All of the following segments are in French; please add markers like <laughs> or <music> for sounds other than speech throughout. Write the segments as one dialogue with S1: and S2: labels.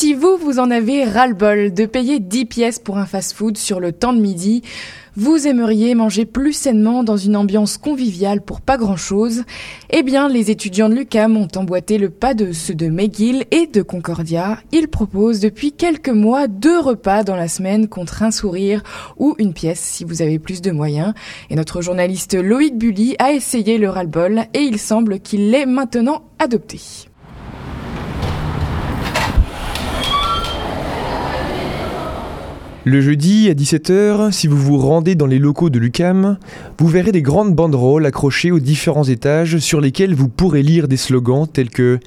S1: si vous, vous en avez ras-le-bol de payer 10 pièces pour un fast-food sur le temps de midi, vous aimeriez manger plus sainement dans une ambiance conviviale pour pas grand-chose, eh bien les étudiants de l'UCAM ont emboîté le pas de ceux de McGill et de Concordia. Ils proposent depuis quelques mois deux repas dans la semaine contre un sourire ou une pièce si vous avez plus de moyens. Et notre journaliste Loïc Bully a essayé le ras-le-bol et il semble qu'il l'ait maintenant adopté.
S2: Le jeudi à 17h, si vous vous rendez dans les locaux de l'UCAM, vous verrez des grandes banderoles accrochées aux différents étages sur lesquelles vous pourrez lire des slogans tels que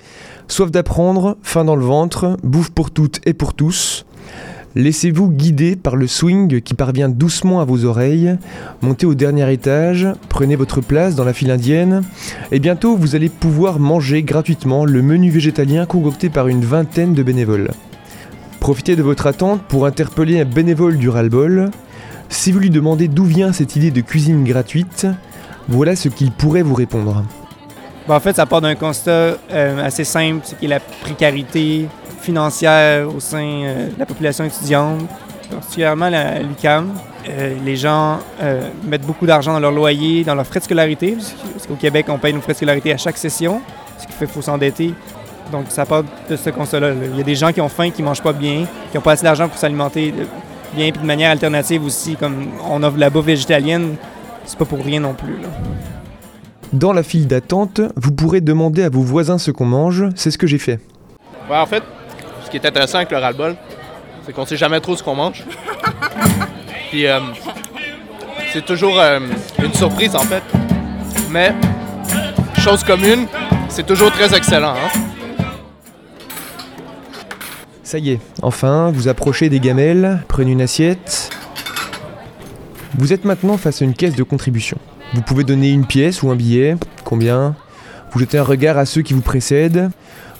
S2: Soif d'apprendre, faim dans le ventre, bouffe pour toutes et pour tous. Laissez-vous guider par le swing qui parvient doucement à vos oreilles, montez au dernier étage, prenez votre place dans la file indienne, et bientôt vous allez pouvoir manger gratuitement le menu végétalien concocté par une vingtaine de bénévoles. Profitez de votre attente pour interpeller un bénévole du ras-le-bol. Si vous lui demandez d'où vient cette idée de cuisine gratuite, voilà ce qu'il pourrait vous répondre.
S3: en fait, ça part d'un constat euh, assez simple, c'est qui est la précarité financière au sein euh, de la population étudiante, particulièrement à l'UCAM. Euh, les gens mettent beaucoup d'argent dans leur loyer, dans leurs frais de scolarité, parce qu'au Québec, on paye nos frais de scolarité à chaque session, ce qui fait qu'il faut s'endetter donc, ça part de ce constat-là. Il y a des gens qui ont faim, qui ne mangent pas bien, qui n'ont pas assez d'argent pour s'alimenter bien, puis de manière alternative aussi, comme on offre la bouffe végétalienne, c'est pas pour rien non plus.
S2: Dans la file d'attente, vous pourrez demander à vos voisins ce qu'on mange. C'est ce que j'ai fait.
S4: en fait, ce qui est intéressant avec le ras c'est qu'on sait jamais trop ce qu'on mange. <laughs> Puis euh, c'est toujours euh, une surprise en fait. Mais chose commune, c'est toujours très excellent. Hein?
S2: Ça y est, enfin, vous approchez des gamelles, prenez une assiette. Vous êtes maintenant face à une caisse de contribution. Vous pouvez donner une pièce ou un billet, combien Vous jetez un regard à ceux qui vous précèdent,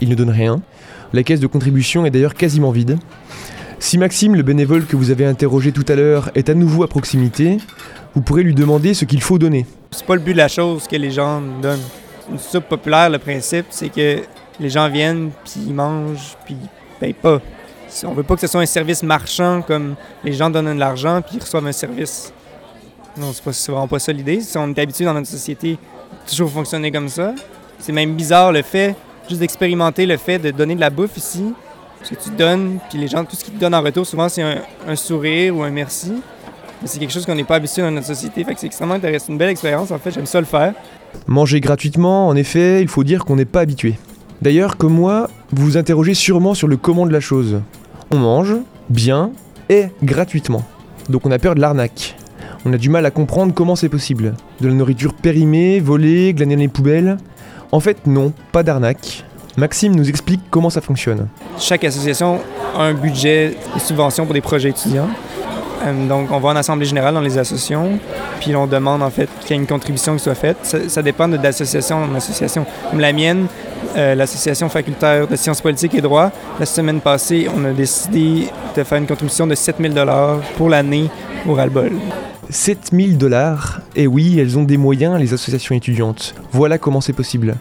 S2: ils ne donnent rien. La caisse de contribution est d'ailleurs quasiment vide. Si Maxime, le bénévole que vous avez interrogé tout à l'heure, est à nouveau à proximité, vous pourrez lui demander ce qu'il faut donner.
S3: C'est pas le but de la chose que les gens donnent. Une soupe populaire, le principe, c'est que les gens viennent, puis ils mangent, puis paye pas. On veut pas que ce soit un service marchand comme les gens donnent de l'argent puis ils reçoivent un service. Non, c'est, vraiment pas ça l'idée. Si on est habitué dans notre société toujours fonctionner comme ça, c'est même bizarre le fait, juste d'expérimenter le fait de donner de la bouffe ici. Ce que tu donnes, puis les gens, tout ce qu'ils te donnent en retour, souvent c'est un, sourire ou un merci. Mais c'est quelque chose qu'on n'est pas habitué dans notre société. Fait que c'est extrêmement intéressant. C'est une belle expérience, en fait. J'aime ça le faire.
S2: Manger gratuitement, en effet, il faut dire qu'on n'est pas habitué. D'ailleurs, comme moi, vous vous interrogez sûrement sur le comment de la chose. On mange, bien, et gratuitement. Donc on a peur de l'arnaque. On a du mal à comprendre comment c'est possible. De la nourriture périmée, volée, glanée dans les poubelles. En fait, non, pas d'arnaque. Maxime nous explique comment ça fonctionne.
S3: Chaque association a un budget de subvention pour des projets étudiants. Euh, donc, on va en assemblée générale dans les associations, puis on demande en fait qu'il y ait une contribution qui soit faite. Ça, dépend d'association en association. Comme la mienne, euh, l'association facultaire de sciences politiques et droit, la semaine passée, on a décidé de faire une contribution de 7000 dollars pour l'année au Ralbol.
S2: 7000 dollars Et oui, elles ont des moyens, les associations étudiantes. Voilà comment c'est possible.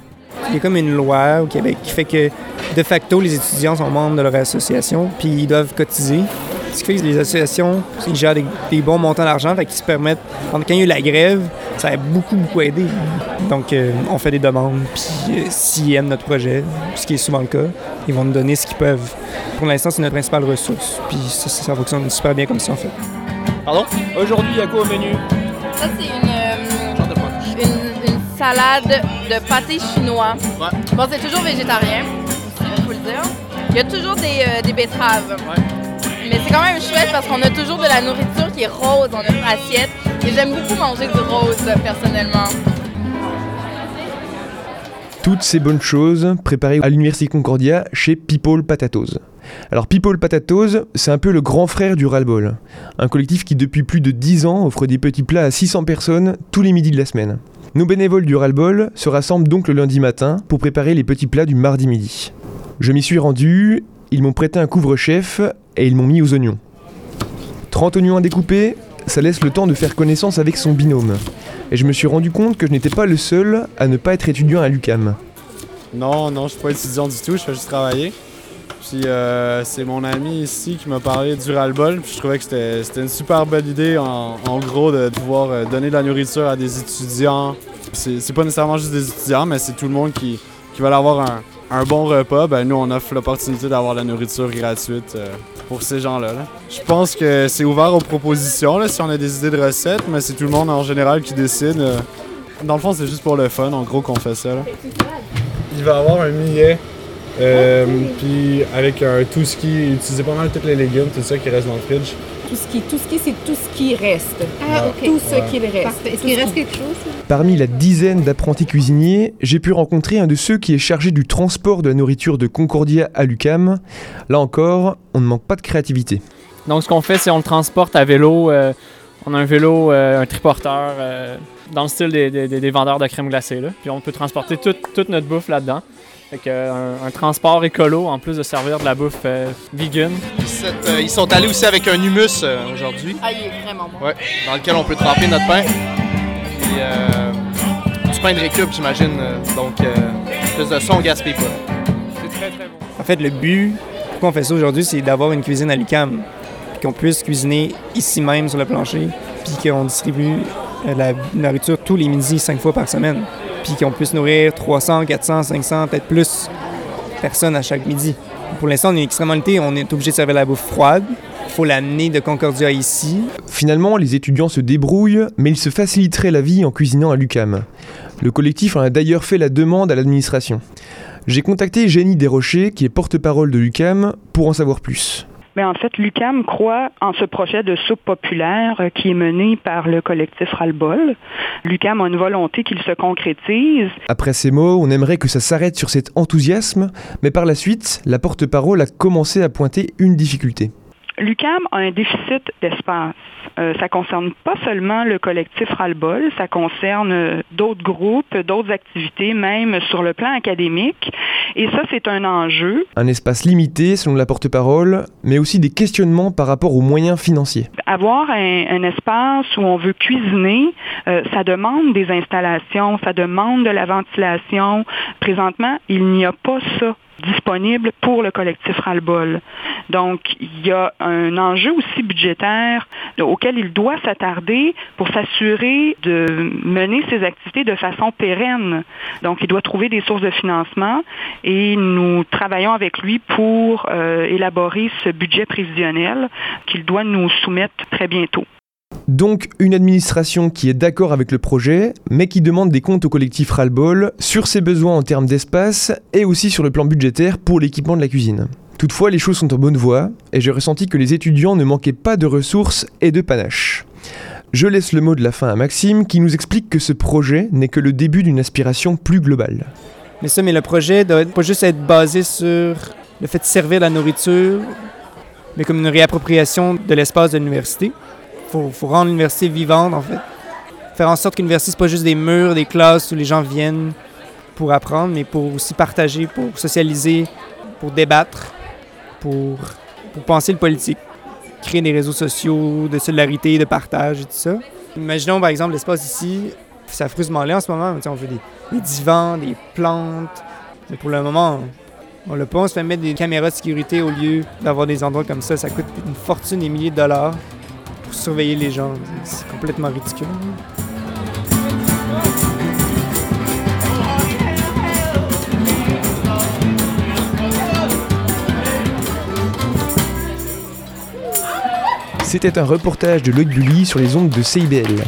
S3: Il y a comme une loi au Québec qui fait que, de facto, les étudiants sont membres de leur association, puis ils doivent cotiser. Ce qui fait que les associations, ils gèrent des, bons montants d'argent, fait qu'ils se permettent. Quand il y a eu la grève, ça a beaucoup, beaucoup aidé. Donc, euh, on fait des demandes, puis euh, s'ils aiment notre projet, ce qui est souvent le cas, ils vont nous donner ce qu'ils peuvent. Pour l'instant, c'est notre principale ressource, puis ça, fonctionne super bien comme ça, en fait.
S4: Pardon? Aujourd'hui, il y a quoi au menu?
S5: Ça, c'est une, euh, une, salade de pâté chinois. Bon, c'est toujours végétarien, il faut le dire. Il y a toujours des, des betteraves. Mais c'est quand même chouette parce qu'on a toujours de la nourriture qui est rose dans notre assiette. Et j'aime beaucoup manger du rose, personnellement.
S2: Toutes ces bonnes choses préparées à l'Université Concordia chez People Patatos. Alors People Patatos, c'est un peu le grand frère du Ralbol, un collectif qui depuis plus de 10 ans offre des petits plats à 600 personnes tous les midis de la semaine. Nos bénévoles du Ralbol se rassemblent donc le lundi matin pour préparer les petits plats du mardi midi. Je m'y suis rendu, ils m'ont prêté un couvre-chef et ils m'ont mis aux oignons. 30 oignons à découper, ça laisse le temps de faire connaissance avec son binôme. Et je me suis rendu compte que je n'étais pas le seul à ne pas être étudiant à l'UCAM.
S6: Non, non, je suis pas étudiant du tout, je fais juste travailler. Puis euh, c'est mon ami ici qui m'a parlé du ras-le-bol. Puis je trouvais que c'était une super bonne idée, en, gros, de pouvoir euh, donner de la nourriture à des étudiants. C'est pas nécessairement juste des étudiants, mais c'est tout le monde qui, qui avoir un, un bon repas, ben nous on offre l'opportunité d'avoir la nourriture gratuite euh, pour ces gens-là. Je pense que c'est ouvert aux propositions là, si on a des idées de recettes, mais c'est tout le monde en général qui décide. Euh. Dans le fond, c'est juste pour le fun, en gros, qu'on fait ça. Il va avoir un millet, euh, puis avec un tout ce qui utiliser pas mal tous les légumes, tout ça qui reste dans le fridge.
S7: Tout ce qui, tout ce qui, c'est tout ce qui reste. Ah, ok. Tout ce qu'il reste.
S5: Est-ce qu'il reste quelque chose
S2: Parmi la dizaine d'apprentis cuisiniers, j'ai pu rencontrer un de ceux qui est chargé du transport de la nourriture de Concordia à Lucam. Là encore, on ne manque pas de créativité.
S8: Donc, ce qu'on fait, c'est on le transporte à vélo. Euh, on a un vélo, euh, un triporteur, euh, dans le style des, vendeurs de crème glacée. Là. Puis on peut transporter toute notre bouffe là-dedans. Fait un, transport écolo en plus de servir de la bouffe euh, vegan.
S4: Euh, ils sont allés aussi avec un humus euh, aujourd'hui.
S5: Ah, il est vraiment bon.
S4: Ouais, dans lequel on peut tremper notre pain. Puis du pain de récup, j'imagine. donc, plus de son, gaspille pas.
S3: C'est très, très bon. En fait, le but, pourquoi on fait ça aujourd'hui, c'est d'avoir une cuisine à l'UCAM. Qu'on puisse cuisiner ici même sur le plancher. Puis qu'on distribue la nourriture tous les midis, cinq fois par semaine puis qu'on puisse nourrir 300, 400, 500, peut-être plus personnes à chaque midi. Pour l'instant, on est extrêmement on est obligé de servir la bouffe froide. Il faut l'amener de Concordia ici.
S2: Finalement, les étudiants se débrouillent, mais ils se faciliteraient la vie en cuisinant à l'UCAM. Le collectif en a d'ailleurs fait la demande à l'administration. J'ai contacté Jenny Desrochers, qui est porte-parole de l'UCAM, pour en savoir plus.
S9: Mais en fait, l'UCAM croit en ce projet de soupe populaire euh, qui est mené par le collectif Ralbol. L'UCAM a une volonté qu'il se concrétise.
S2: Après ces mots, on aimerait que ça s'arrête sur cet enthousiasme, mais par la suite, la porte-parole a commencé à pointer une difficulté.
S9: L'UCAM a un déficit d'espace. Euh, ça concerne pas seulement le collectif Ralbol, ça concerne euh, d'autres groupes, d'autres activités, même sur le plan académique. Et ça, c'est un enjeu.
S2: Un espace limité, selon la porte-parole, mais aussi des questionnements par rapport aux moyens financiers.
S9: Avoir un, espace où on veut cuisiner, euh, ça demande des installations, ça demande de la ventilation. Présentement, il n'y a pas ça disponible pour le collectif Ralbol. Donc, il y a un enjeu aussi budgétaire auquel il doit s'attarder pour s'assurer de mener ses activités de façon pérenne. Donc, il doit trouver des sources de financement et nous travaillons avec lui pour euh, élaborer ce budget prévisionnel qu'il doit nous soumettre très bientôt.
S2: Donc une administration qui est d'accord avec le projet, mais qui demande des comptes au collectif Ralbol sur ses besoins en termes d'espace et aussi sur le plan budgétaire pour l'équipement de la cuisine. Toutefois, les choses sont en bonne voie et j'ai ressenti que les étudiants ne manquaient pas de ressources et de panache. Je laisse le mot de la fin à Maxime qui nous explique que ce projet n'est que le début d'une aspiration plus globale.
S3: Mais ça, mais le projet doit pas juste être basé sur le fait de servir la nourriture, mais comme une réappropriation de l'espace de l'université faut, faut rendre l'université vivante, en fait. Faire en sorte qu'une l'université, c'est pas juste des murs, des classes où les gens viennent pour apprendre, mais pour aussi partager, pour socialiser, pour débattre, pour, pour penser le politique. Créer des réseaux sociaux de solidarité, de partage et tout ça. Imaginons, par exemple, l'espace ici, ça fruse là en ce moment. On veut des, des, divans, des plantes. Mais pour le moment, on le pas. On se fait mettre des caméras de sécurité au lieu d'avoir des endroits comme ça. Ça coûte une fortune, des milliers de dollars surveiller les gens. C'est complètement ridicule.
S2: C'était un reportage de Lloyd Bully sur les ondes de CIBL.